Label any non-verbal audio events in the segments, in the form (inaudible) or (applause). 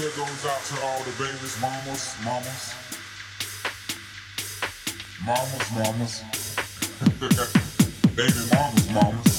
here goes out to all the babies, mamas, mamas. Mamas, mamas. (laughs) Baby mamas, mamas.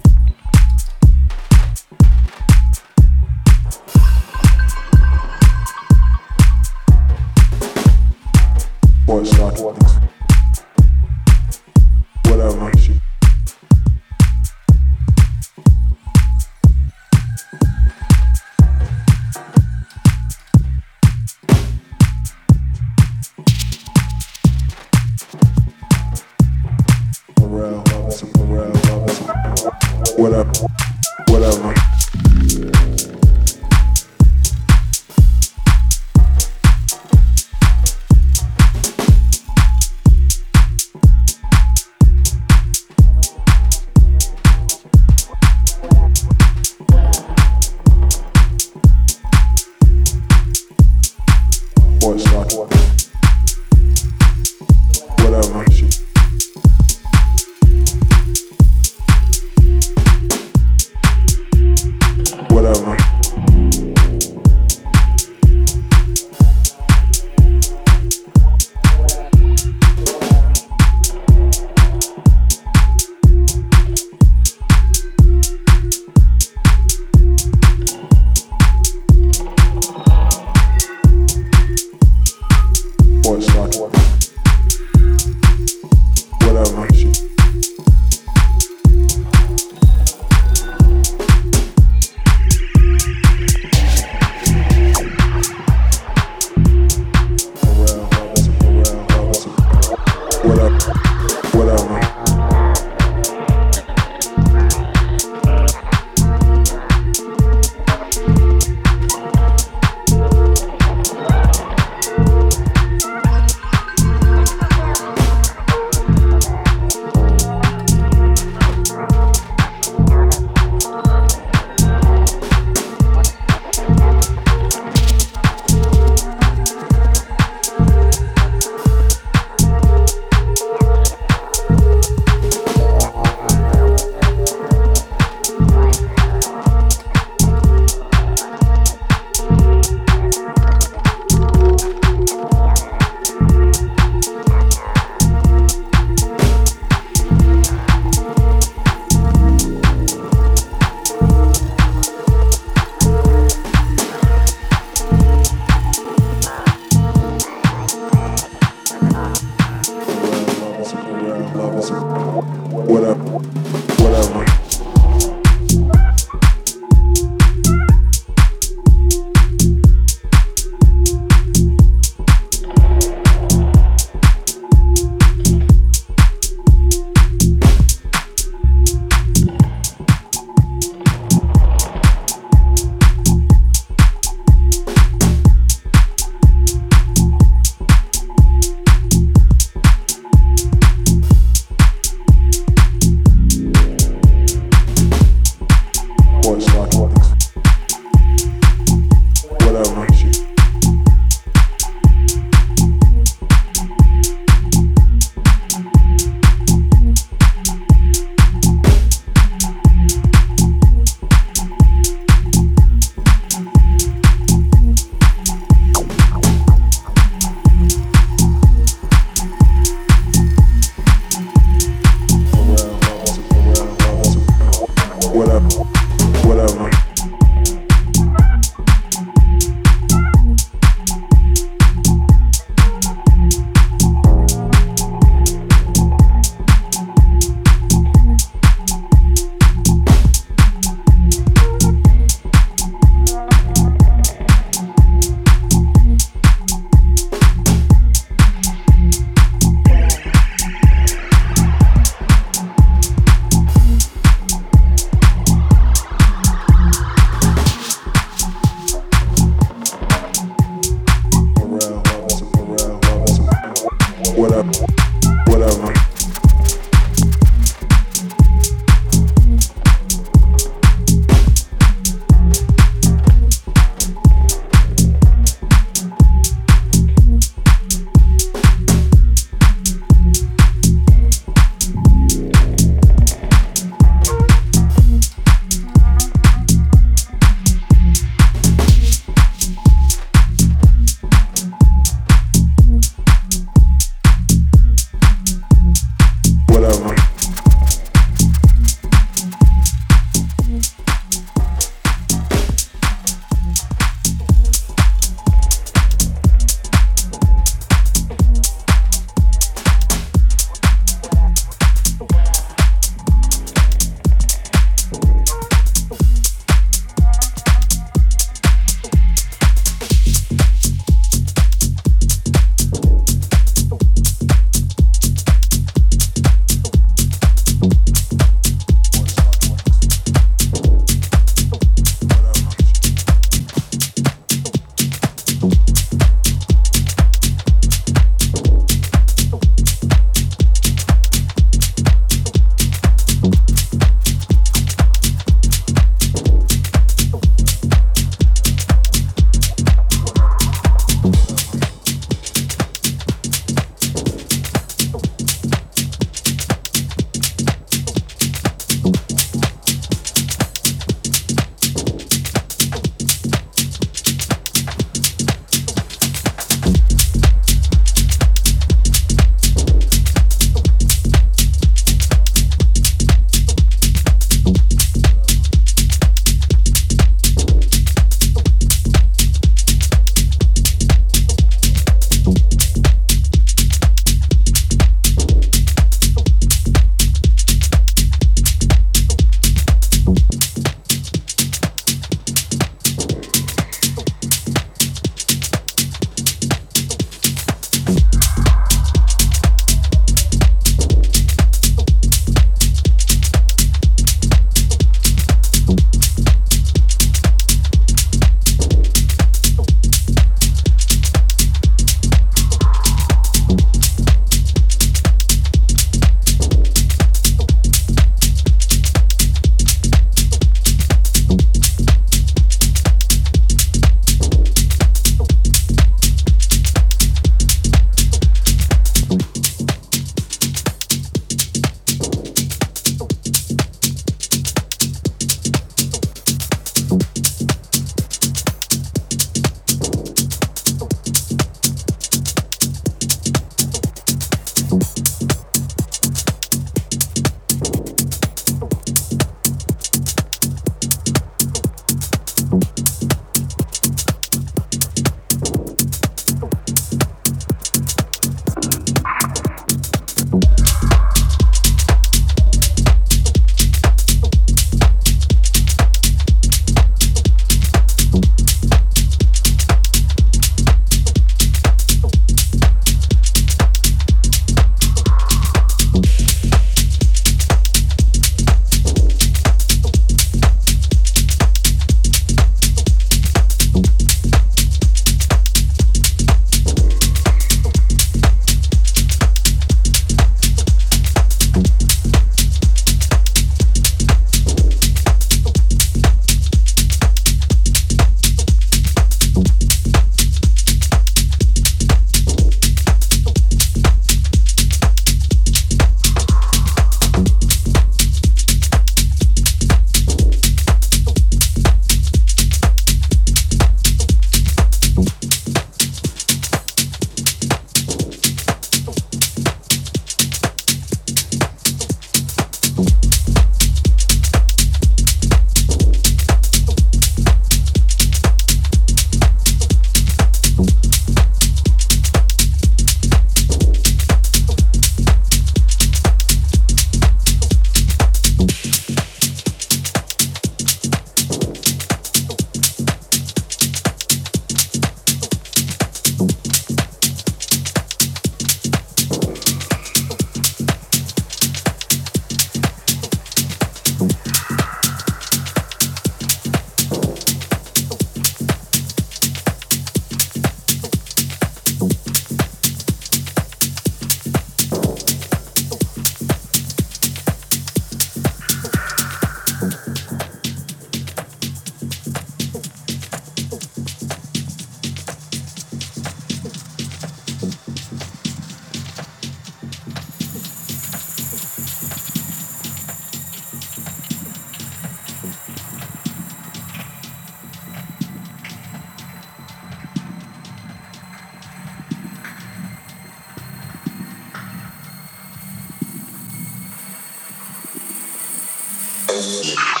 Amen.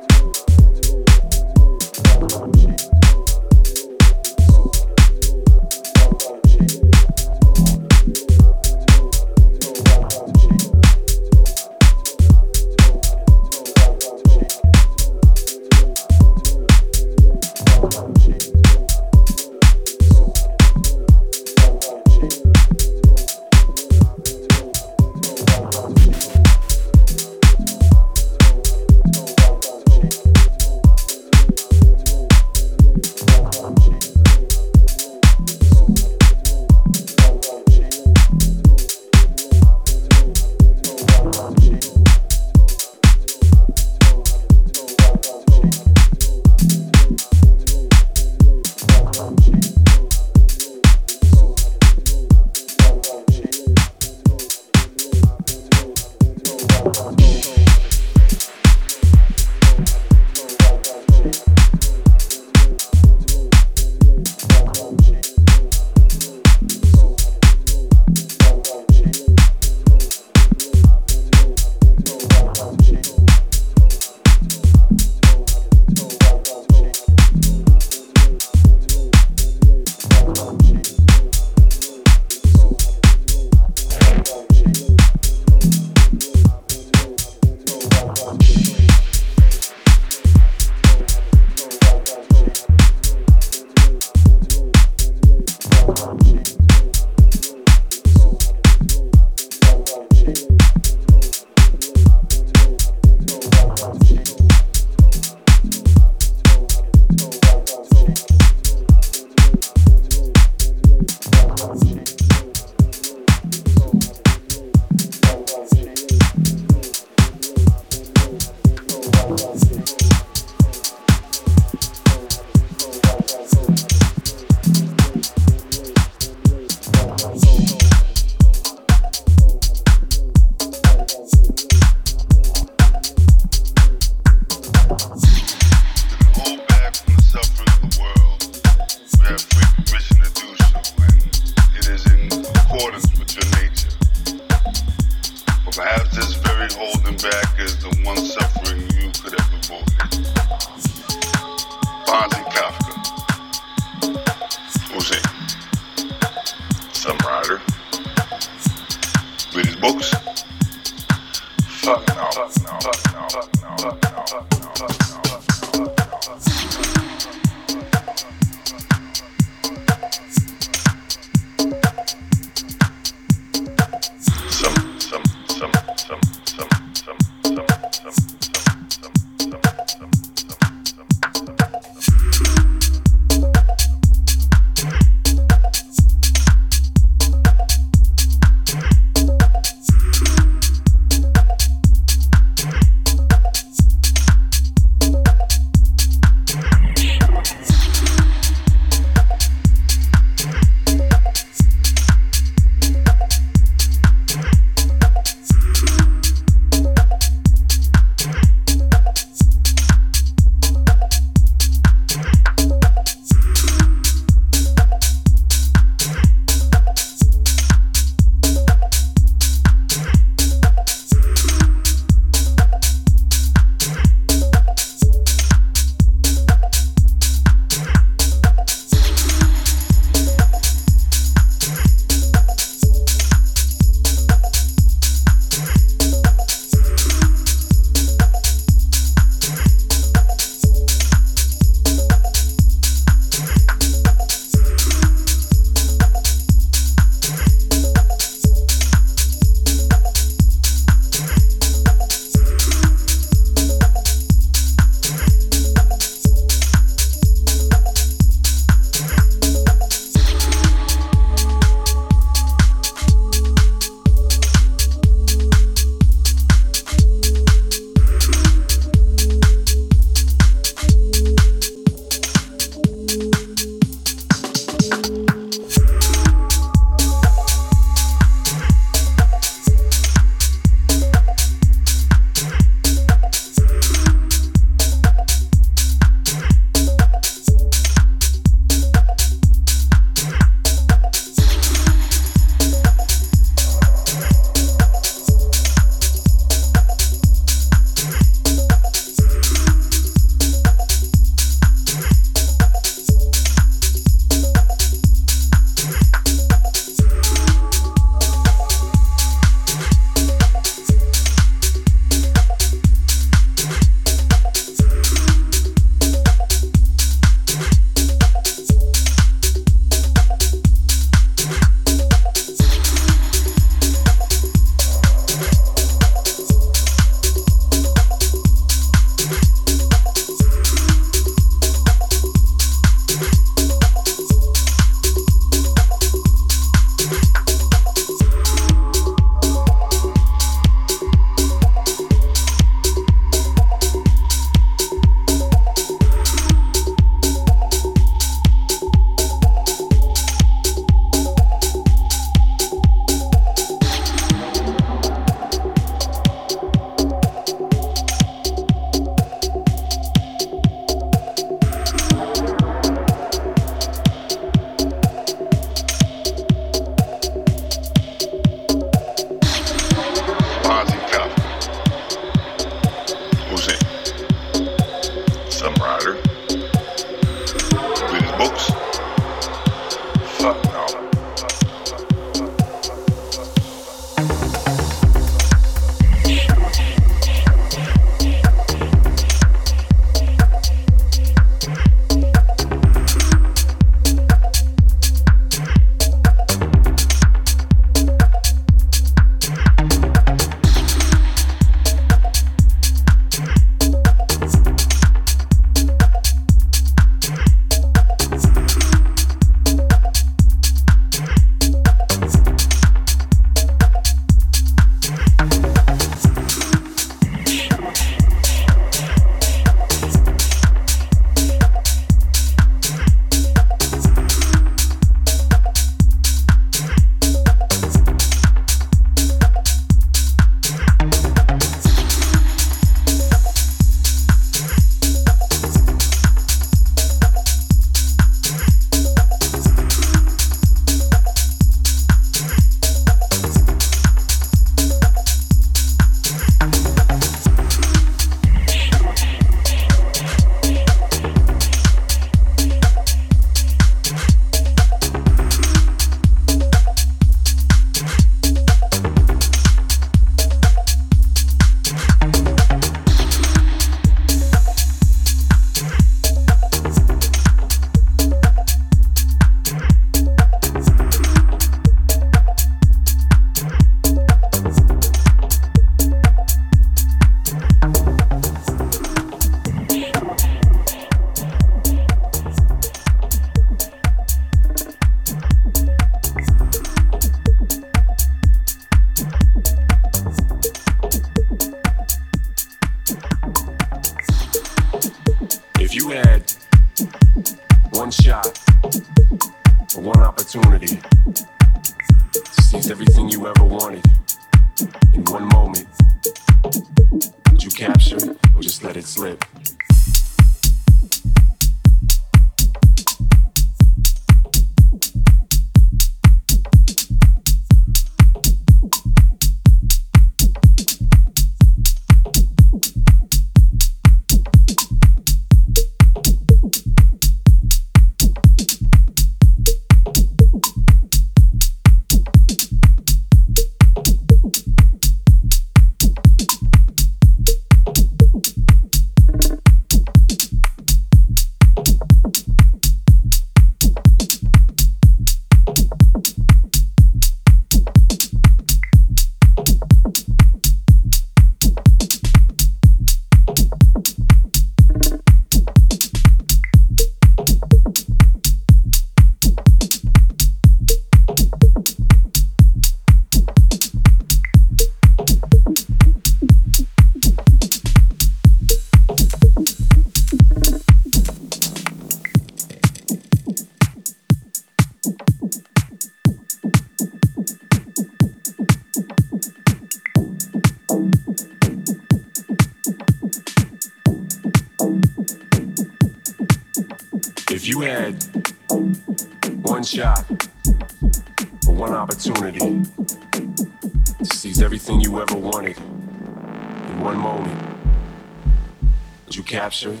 Capture it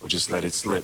or just let it slip.